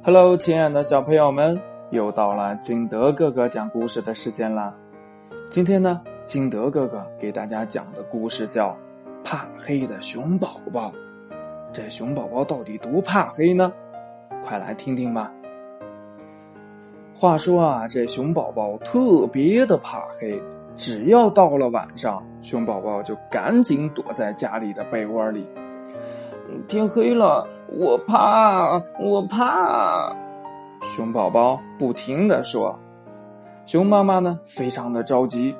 Hello，亲爱的小朋友们，又到了金德哥哥讲故事的时间了。今天呢，金德哥哥给大家讲的故事叫《怕黑的熊宝宝》。这熊宝宝到底多怕黑呢？快来听听吧。话说啊，这熊宝宝特别的怕黑，只要到了晚上，熊宝宝就赶紧躲在家里的被窝里。天黑了，我怕，我怕。熊宝宝不停的说。熊妈妈呢，非常的着急。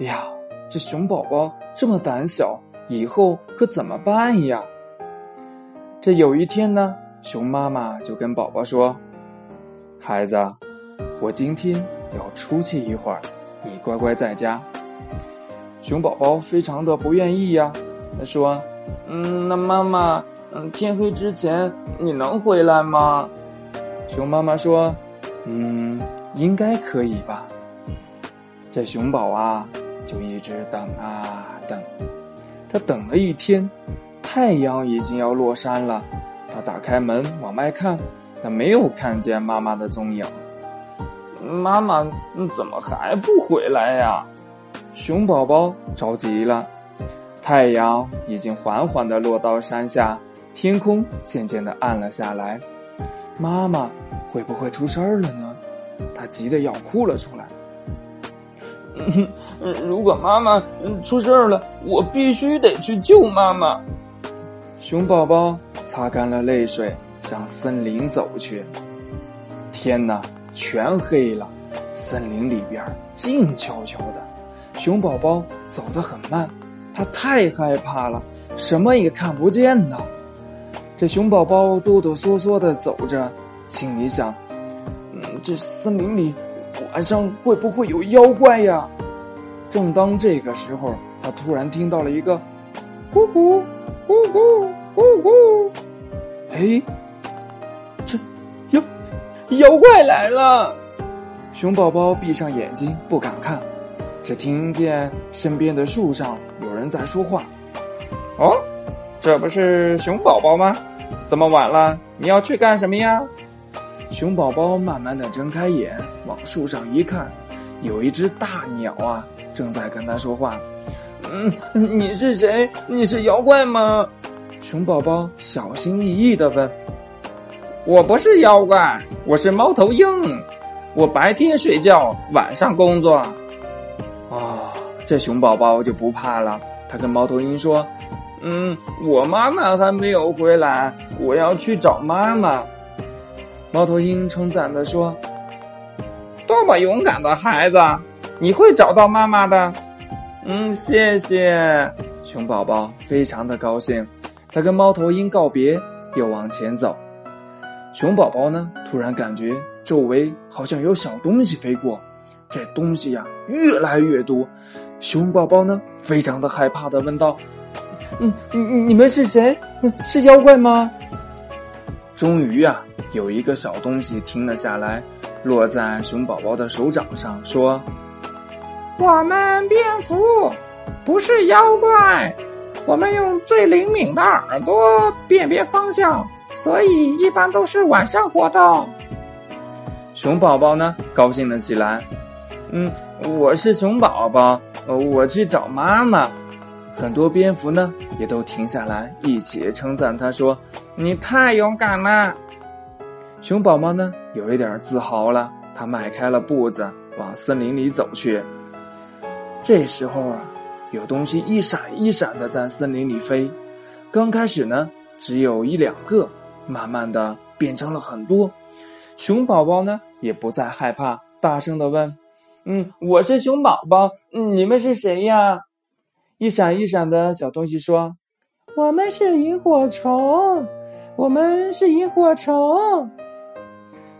哎呀，这熊宝宝这么胆小，以后可怎么办呀？这有一天呢，熊妈妈就跟宝宝说：“孩子，我今天要出去一会儿，你乖乖在家。”熊宝宝非常的不愿意呀，他说。嗯，那妈妈，嗯，天黑之前你能回来吗？熊妈妈说：“嗯，应该可以吧。”这熊宝啊，就一直等啊等，他等了一天，太阳已经要落山了。他打开门往外看，他没有看见妈妈的踪影。妈妈，怎么还不回来呀？熊宝宝着急了。太阳已经缓缓的落到山下，天空渐渐的暗了下来。妈妈会不会出事儿了呢？他急得要哭了出来。嗯，如果妈妈出事儿了，我必须得去救妈妈。熊宝宝擦干了泪水，向森林走去。天哪，全黑了，森林里边静悄悄的。熊宝宝走得很慢。他太害怕了，什么也看不见呢。这熊宝宝哆哆嗦嗦的走着，心里想：“嗯，这森林里晚上会不会有妖怪呀？”正当这个时候，他突然听到了一个“咕咕咕咕咕咕”，哎，这妖妖怪来了！熊宝宝闭上眼睛，不敢看。只听见身边的树上人在说话。哦，这不是熊宝宝吗？这么晚了，你要去干什么呀？熊宝宝慢慢的睁开眼，往树上一看，有一只大鸟啊，正在跟他说话。嗯，你是谁？你是妖怪吗？熊宝宝小心翼翼的问。我不是妖怪，我是猫头鹰。我白天睡觉，晚上工作。哦，这熊宝宝就不怕了。他跟猫头鹰说：“嗯，我妈妈还没有回来，我要去找妈妈。”猫头鹰称赞的说：“多么勇敢的孩子，你会找到妈妈的。”嗯，谢谢。熊宝宝非常的高兴。他跟猫头鹰告别，又往前走。熊宝宝呢，突然感觉周围好像有小东西飞过。这东西呀越来越多，熊宝宝呢非常的害怕的问道：“嗯，你你们是谁？是妖怪吗？”终于啊，有一个小东西停了下来，落在熊宝宝的手掌上，说：“我们蝙蝠不是妖怪，我们用最灵敏的耳朵辨别方向，所以一般都是晚上活动。”熊宝宝呢高兴了起来。嗯，我是熊宝宝，我去找妈妈。很多蝙蝠呢也都停下来，一起称赞他，说：“你太勇敢了。”熊宝宝呢有一点自豪了，他迈开了步子往森林里走去。这时候啊，有东西一闪一闪的在森林里飞。刚开始呢只有一两个，慢慢的变成了很多。熊宝宝呢也不再害怕，大声的问。嗯，我是熊宝宝。嗯，你们是谁呀？一闪一闪的小东西说：“我们是萤火虫，我们是萤火虫。”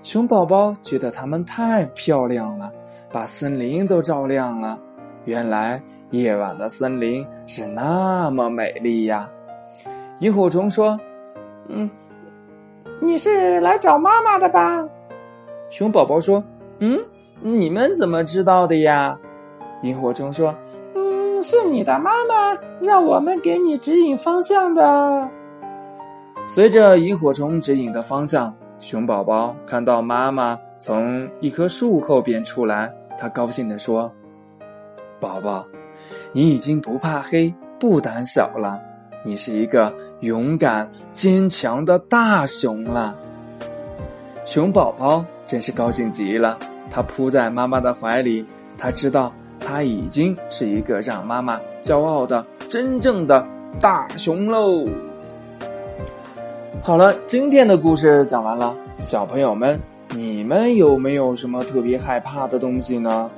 熊宝宝觉得它们太漂亮了，把森林都照亮了。原来夜晚的森林是那么美丽呀！萤火虫说：“嗯，你是来找妈妈的吧？”熊宝宝说：“嗯。”你们怎么知道的呀？萤火虫说：“嗯，是你的妈妈让我们给你指引方向的。”随着萤火虫指引的方向，熊宝宝看到妈妈从一棵树后边出来，他高兴地说：“宝宝，你已经不怕黑、不胆小了，你是一个勇敢坚强的大熊了。”熊宝宝真是高兴极了，他扑在妈妈的怀里，他知道他已经是一个让妈妈骄傲的真正的大熊喽。好了，今天的故事讲完了，小朋友们，你们有没有什么特别害怕的东西呢？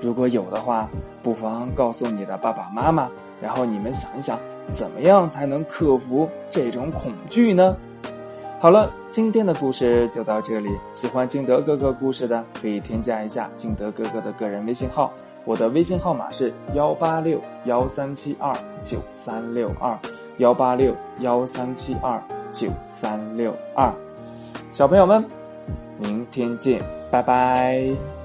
如果有的话，不妨告诉你的爸爸妈妈，然后你们想一想，怎么样才能克服这种恐惧呢？好了，今天的故事就到这里。喜欢敬德哥哥故事的，可以添加一下敬德哥哥的个人微信号，我的微信号码是幺八六幺三七二九三六二幺八六幺三七二。九三六二，小朋友们，明天见，拜拜。